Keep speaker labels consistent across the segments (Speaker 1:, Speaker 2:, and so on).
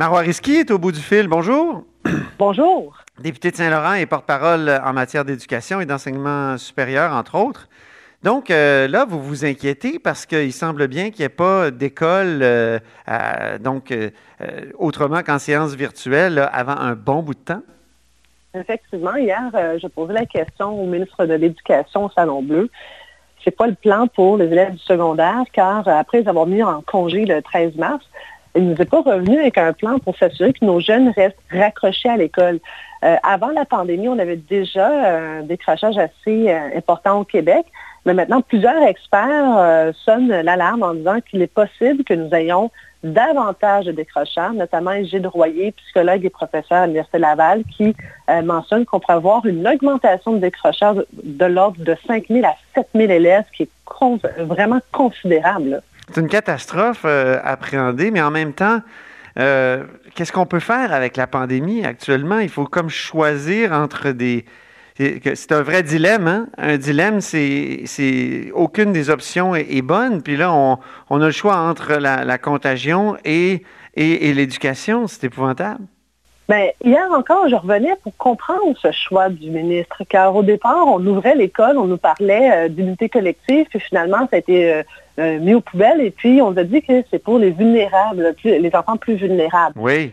Speaker 1: Marois Risky est au bout du fil. Bonjour.
Speaker 2: Bonjour.
Speaker 1: Député de Saint-Laurent et porte-parole en matière d'éducation et d'enseignement supérieur, entre autres. Donc euh, là, vous vous inquiétez parce qu'il semble bien qu'il n'y ait pas d'école, euh, donc euh, autrement qu'en séance virtuelle, avant un bon bout de temps?
Speaker 2: Effectivement, hier, je posais la question au ministre de l'Éducation au Salon Bleu. C'est pas le plan pour les élèves du secondaire, car après avoir mis en congé le 13 mars, il nous est pas revenu avec un plan pour s'assurer que nos jeunes restent raccrochés à l'école. avant la pandémie, on avait déjà un décrochage assez important au Québec. Mais maintenant, plusieurs experts euh, sonnent l'alarme en disant qu'il est possible que nous ayons davantage de décrocheurs, notamment Gilles Royer, psychologue et professeur à l'Université Laval, qui euh, mentionne qu'on pourrait avoir une augmentation de décrocheurs de, l'ordre de 5 000 à 7 000 élèves, ce qui est vraiment considérable.
Speaker 1: C'est une catastrophe euh, appréhendée, mais en même temps, qu'est-ce qu'on peut faire avec la pandémie actuellement? Il faut comme choisir entre des, c'est un vrai dilemme. Hein? Un dilemme, c'est aucune des options est, bonne. Puis là, on, a le choix entre la, contagion et, et, l'éducation. C'est épouvantable.
Speaker 2: Bien, hier encore, je revenais pour comprendre ce choix du ministre, car au départ, on ouvrait l'école, on nous parlait euh, d'unité collective, puis finalement, ça a été euh, euh, mis aux poubelles, et puis on nous a dit que c'est pour les vulnérables, les enfants plus vulnérables.
Speaker 1: Oui.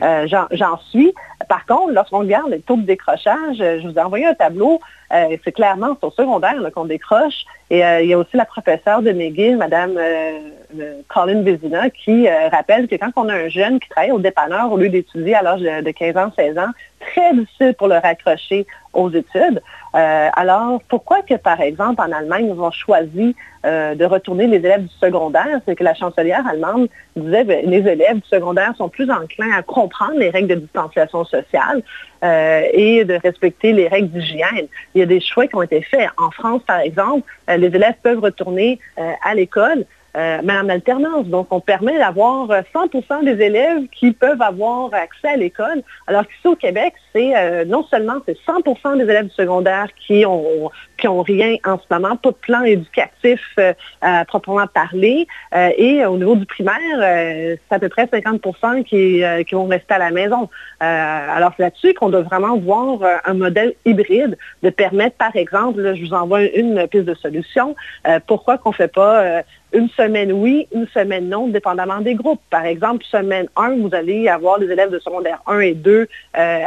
Speaker 2: J'en suis. Par contre, lorsqu'on regarde les taux de décrochage, je vous ai envoyé un tableau, c'est clairement au secondaire qu'on décroche, et il y a aussi la professeure de McGill, Mme Colin Vézina, qui rappelle que quand on a un jeune qui travaille au dépanneur au lieu d'étudier à l'âge de 15 ans, 16 ans, très difficile pour le raccrocher aux études. Euh, alors, pourquoi que, par exemple, en Allemagne, ils ont choisi euh, de retourner les élèves du secondaire? C'est que la chancelière allemande disait que ben, les élèves du secondaire sont plus enclins à comprendre les règles de distanciation sociale euh, et de respecter les règles d'hygiène. Il y a des choix qui ont été faits. En France, par exemple, les élèves peuvent retourner à l'école euh, mais en alternance. Donc, on permet d'avoir 100% euh, des élèves qui peuvent avoir accès à l'école, alors qu'ici au Québec, c'est euh, non seulement c'est 100% des élèves du secondaire qui ont, qui ont rien en ce moment, pas de plan éducatif à proprement parler, et au niveau du primaire, c'est à peu près 50% qui, qui vont rester à la maison. alors, c'est là-dessus qu'on doit vraiment voir un modèle hybride de permettre, par exemple, je vous envoie une piste de solution, pourquoi qu'on ne fait pas une semaine oui, une semaine non, dépendamment des groupes. Par exemple, semaine 1, vous allez avoir les élèves de secondaire 1 et 2 euh,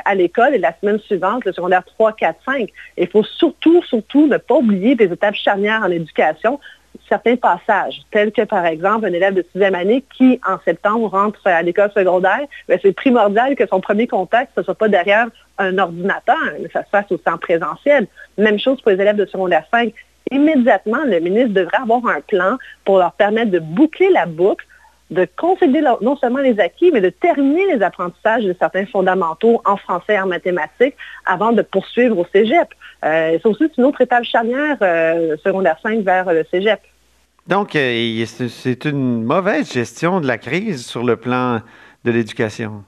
Speaker 2: à l'école et la semaine suivante, le secondaire 3, 4, 5. Il faut surtout, surtout ne pas oublier des étapes charnières en éducation, certains passages, tels que par exemple un élève de sixième année qui, en septembre, rentre à l'école secondaire, ben, c'est primordial que son premier contact ne soit pas derrière un ordinateur, mais ça se fasse aussi en présentiel. Même chose pour les élèves de secondaire 5 immédiatement, le ministre devrait avoir un plan pour leur permettre de boucler la boucle, de consolider non seulement les acquis, mais de terminer les apprentissages de certains fondamentaux en français et en mathématiques avant de poursuivre au cégep. Euh, c'est aussi une autre étape charnière, euh, secondaire 5 vers le cégep.
Speaker 1: Donc, euh, c'est une mauvaise gestion de la crise sur le plan de l'éducation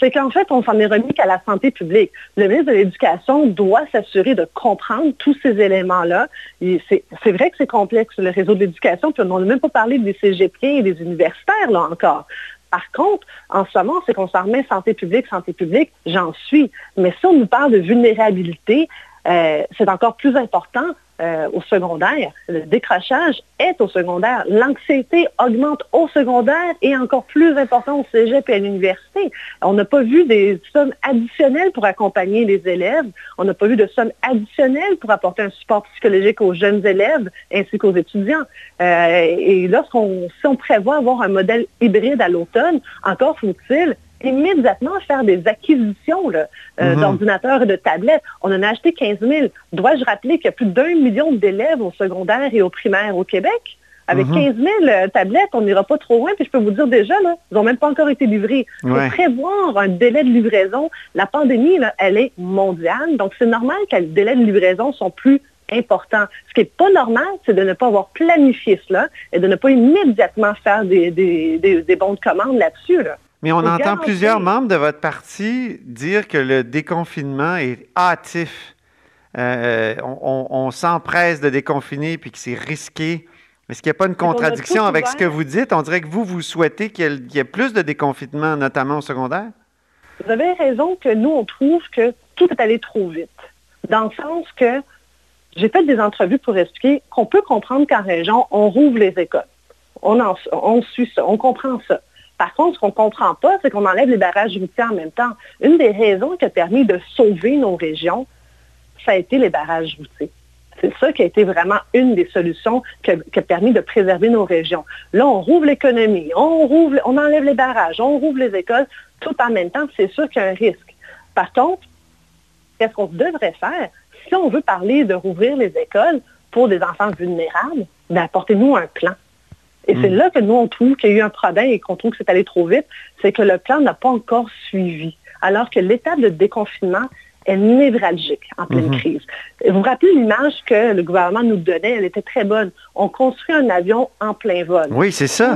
Speaker 2: c'est qu'en fait, on s'en est remis qu'à la santé publique. Le ministre de l'Éducation doit s'assurer de comprendre tous ces éléments-là. C'est vrai que c'est complexe, le réseau de l'éducation, puis on n'a même pas parlé des CGP et des universitaires, là encore. Par contre, en ce moment, c'est qu'on s'en remet santé publique, santé publique, j'en suis. Mais si on nous parle de vulnérabilité, euh, c'est encore plus important euh, au secondaire. Le décrochage est au secondaire. L'anxiété augmente au secondaire et encore plus important au cégep et à l'université. On n'a pas vu des sommes additionnelles pour accompagner les élèves. On n'a pas vu de sommes additionnelles pour apporter un support psychologique aux jeunes élèves ainsi qu'aux étudiants. Euh, et lorsqu'on si on prévoit avoir un modèle hybride à l'automne, encore faut-il immédiatement faire des acquisitions euh, mhm. d'ordinateurs et de tablettes. On en a acheté 15 000. Dois-je rappeler qu'il y a plus d'un million d'élèves au secondaire et au primaire au Québec? Avec 15 mhm. 000 tablettes, on n'ira pas trop loin. Puis je peux vous dire déjà, là, ils n'ont même pas encore été livrés. Il faut prévoir un délai de livraison. La pandémie, elle est mondiale. Donc, c'est normal que les délais de livraison sont plus importants. Ce qui n'est pas normal, c'est de ne pas avoir planifié cela et de ne pas immédiatement faire des, bons de commande là-dessus.
Speaker 1: Mais on entend plusieurs membres de votre parti dire que le déconfinement est hâtif. Euh, on, s'empresse de déconfiner puis que c'est risqué. Est-ce qu'il n'y a pas une contradiction avec ce que vous dites? On dirait que vous, vous souhaitez qu'il y, ait plus de déconfinement, notamment au secondaire?
Speaker 2: Vous avez raison que nous, on trouve que tout est allé trop vite. Dans le sens que j'ai fait des entrevues pour expliquer qu'on peut comprendre qu'en région, on rouvre les écoles. On, on suit ça, on comprend ça. Par contre, ce qu'on ne comprend pas, c'est qu'on enlève les barrages routiers en même temps. Une des raisons qui a permis de sauver nos régions, ça a été les barrages routiers. C'est ça qui a été vraiment une des solutions qui a, permis de préserver nos régions. Là, on rouvre l'économie, on, on enlève les barrages, on rouvre les écoles, tout en même temps, c'est sûr qu'il y a un risque. Par contre, qu'est-ce qu'on devrait faire? Si on veut parler de rouvrir les écoles pour des enfants vulnérables, ben, apportez-nous un plan. Et c'est hmm. là que nous, on trouve qu'il y a eu un problème et qu'on trouve que c'est allé trop vite, c'est que le plan n'a pas encore suivi. Alors que l'étape de déconfinement est névralgique en pleine hmm. crise. vous vous rappelez l'image que le gouvernement nous donnait, elle était très bonne. On construit un avion en plein vol.
Speaker 1: Oui, c'est ça.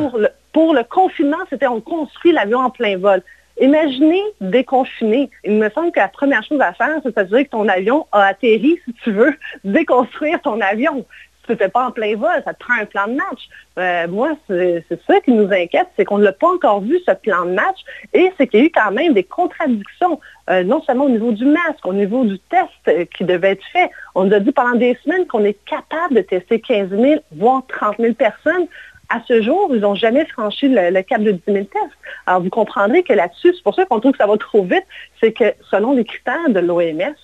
Speaker 2: Pour le, confinement, c'était on construit l'avion en plein vol. Imaginez déconfiner. Il me semble que la première chose à faire, c'est de dire que ton avion a atterri, si tu veux, déconstruire ton avion tu ne fais pas en plein vol, ça te prend un plan de match. Euh, moi, c'est ça qui nous inquiète, c'est qu'on n'a pas encore vu ce plan de match et c'est qu'il y a eu quand même des contradictions, euh, non seulement au niveau du masque, au niveau du test euh, qui devait être fait. On nous a dit pendant des semaines qu'on est capable de tester 15 000, voire 30 000 personnes. À ce jour, ils n'ont jamais franchi le, le, cap de 10 000 tests. Alors, vous comprendrez que là-dessus, c'est pour ça qu'on trouve que ça va trop vite, c'est que selon les critères de l'OMS,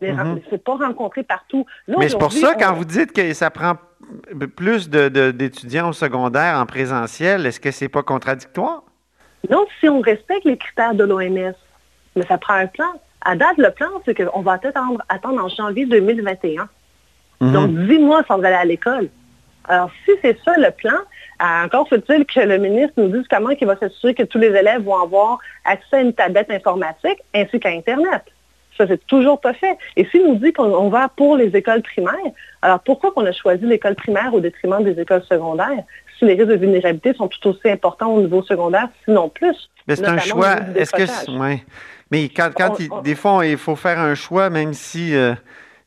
Speaker 2: Mhm. C'est pas rencontré partout.
Speaker 1: Mais c'est pour ça, quand vous dites que ça prend plus d'étudiants au secondaire en présentiel, est-ce que c'est pas contradictoire?
Speaker 2: Non, si on respecte les critères de l'OMS, mais ça prend un plan. À date, le plan, c'est qu'on va attendre, attendre en janvier 2021. Mhm. Donc, dix mois sans aller à l'école. Alors, si c'est ça le plan, euh, encore faut-il que le ministre nous dise comment il va s'assurer que tous les élèves vont avoir accès à une tablette informatique ainsi qu'à Internet. Ça, c'est toujours pas fait. Et s'il nous dit qu'on va pour les écoles primaires, alors pourquoi qu'on a choisi l'école primaire au détriment des écoles secondaires si les risques de vulnérabilité sont tout aussi importants au niveau secondaire, sinon plus?
Speaker 1: Mais c'est un choix. Est-ce que. Ouais. Mais quand, des fois, il faut faire un choix, même si. Euh,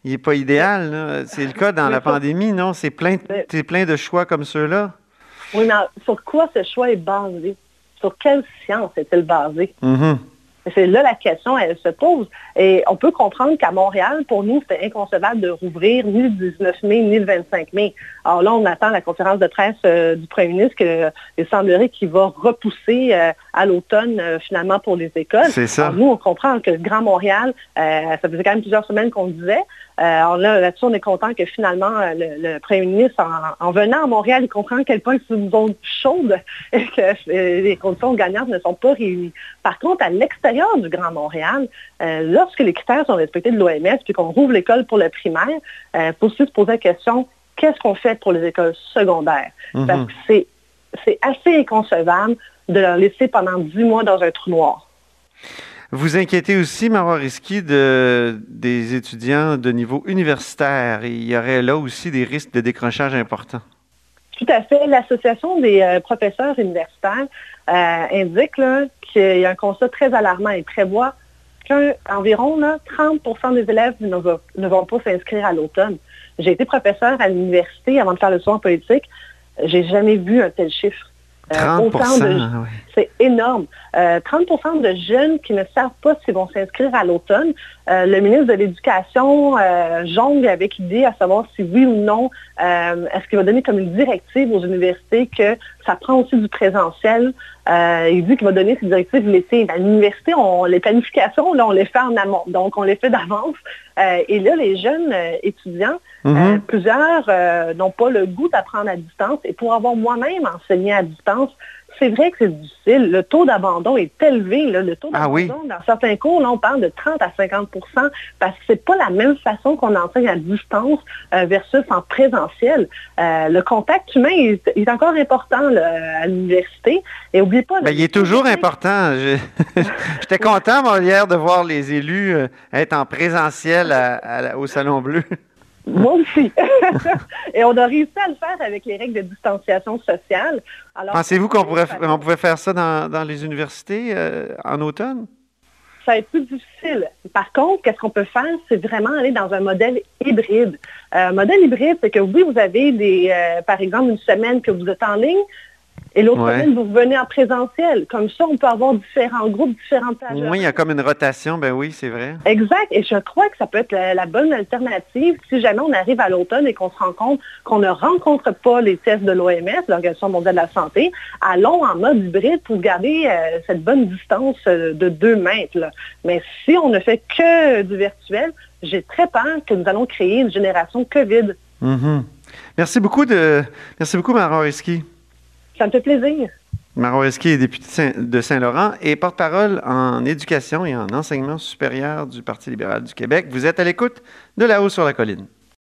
Speaker 1: il n'est pas idéal. C'est le cas dans la pandémie, non? C'est plein, plein de choix comme ceux-là.
Speaker 2: Oui, mais sur quoi ce choix est basé? Sur quelle science est-il basé?
Speaker 1: Mm-hmm.
Speaker 2: C'est là la question, elle se pose. Et on peut comprendre qu'à Montréal, pour nous, c'était inconcevable de rouvrir ni le 19 mai ni le 25 mai. Alors là, on attend la conférence de presse euh, du premier ministre qu'il semblerait qu'il va repousser euh, à l'automne euh, finalement pour les écoles.
Speaker 1: C'est ça.
Speaker 2: nous, on comprend que le Grand Montréal, ça faisait quand même plusieurs semaines qu'on le disait. Alors là, là-dessus, on est content que finalement, le, premier ministre, en, venant à Montréal, il comprend à quel point c'est une zone chaude et que les conditions gagnantes ne sont pas réunies. Par contre, à l'extérieur du Grand Montréal, lorsque les critères sont respectés de l'OMS, puis qu'on rouvre l'école pour le primaire, il faut aussi se poser la question, qu'est-ce qu'on fait pour les écoles secondaires? Mhm. Parce que c'est assez inconcevable de leur laisser pendant dix mois dans un trou noir.
Speaker 1: Vous inquiétez aussi, Marois Risky, de, des étudiants de niveau universitaire. Il y aurait là aussi des risques de décrochage importants.
Speaker 2: Tout à fait. L'Association des euh, professeurs universitaires euh, indique qu'il y a un constat très alarmant et prévoit qu'environ 30% des élèves ne, vont pas s'inscrire à l'automne. J'ai été professeur à l'université avant de faire le soin politique. J'ai jamais vu un tel chiffre.
Speaker 1: 30 euh,
Speaker 2: C'est énorme. 30% euh, de jeunes qui ne savent pas s'ils vont s'inscrire à l'automne. Euh, le ministre de l'Éducation jongle avec l'idée à savoir si oui ou non, est-ce qu'il va donner comme une directive aux universités que ça prend aussi du présentiel. il dit qu'il va donner ses directives l'été. À l'université, les planifications, là, on les fait en amont. Donc, on les fait d'avance. et là, les jeunes étudiants, mm-hmm. plusieurs n'ont pas le goût d'apprendre à distance. Et pour avoir moi-même enseigné à distance, c'est vrai que c'est difficile. Le taux d'abandon est élevé. Le taux
Speaker 1: ah
Speaker 2: d'abandon, dans certains cours, là, on parle de 30 à 50% parce que c'est pas la même façon qu'on enseigne à distance euh, versus en présentiel. Euh, le contact humain est, encore important à l'université. Et oubliez pas...
Speaker 1: Ben, il est toujours important. J'étais content, moi, hier, de voir les élus euh, être en présentiel au Salon Bleu.
Speaker 2: Moi aussi. Et on a réussi à le faire avec les règles de distanciation sociale.
Speaker 1: Pensez-vous qu'on pourrait, on pouvait faire ça dans, les universités euh, en automne?
Speaker 2: Ça va être plus difficile. Par contre, qu'est-ce qu'on peut faire? C'est vraiment aller dans un modèle hybride. Un euh, modèle hybride, c'est que oui, vous avez des, euh, par exemple, une semaine que vous êtes en ligne, et l'autre semaine, vous venez en présentiel. Comme ça, on peut avoir différents groupes, différentes
Speaker 1: pages. Oui, il y a comme une rotation, ben oui, c'est vrai.
Speaker 2: Exact. Et je crois que ça peut être la, bonne alternative si jamais on arrive à l'automne et qu'on se rend compte qu'on ne rencontre pas les tests de l'OMS, l'Organisation mondiale de la santé. Allons en mode hybride pour garder euh, cette bonne distance euh, de deux mètres. Mais si on ne fait que du virtuel, j'ai très peur que nous allons créer une génération COVID.
Speaker 1: Mm-hmm. Merci beaucoup de, merci beaucoup.
Speaker 2: Ça me fait plaisir.
Speaker 1: Maron Esqui est député de Saint-Laurent et porte-parole en éducation et en enseignement supérieur du Parti libéral du Québec. Vous êtes à l'écoute de La Haut sur la colline.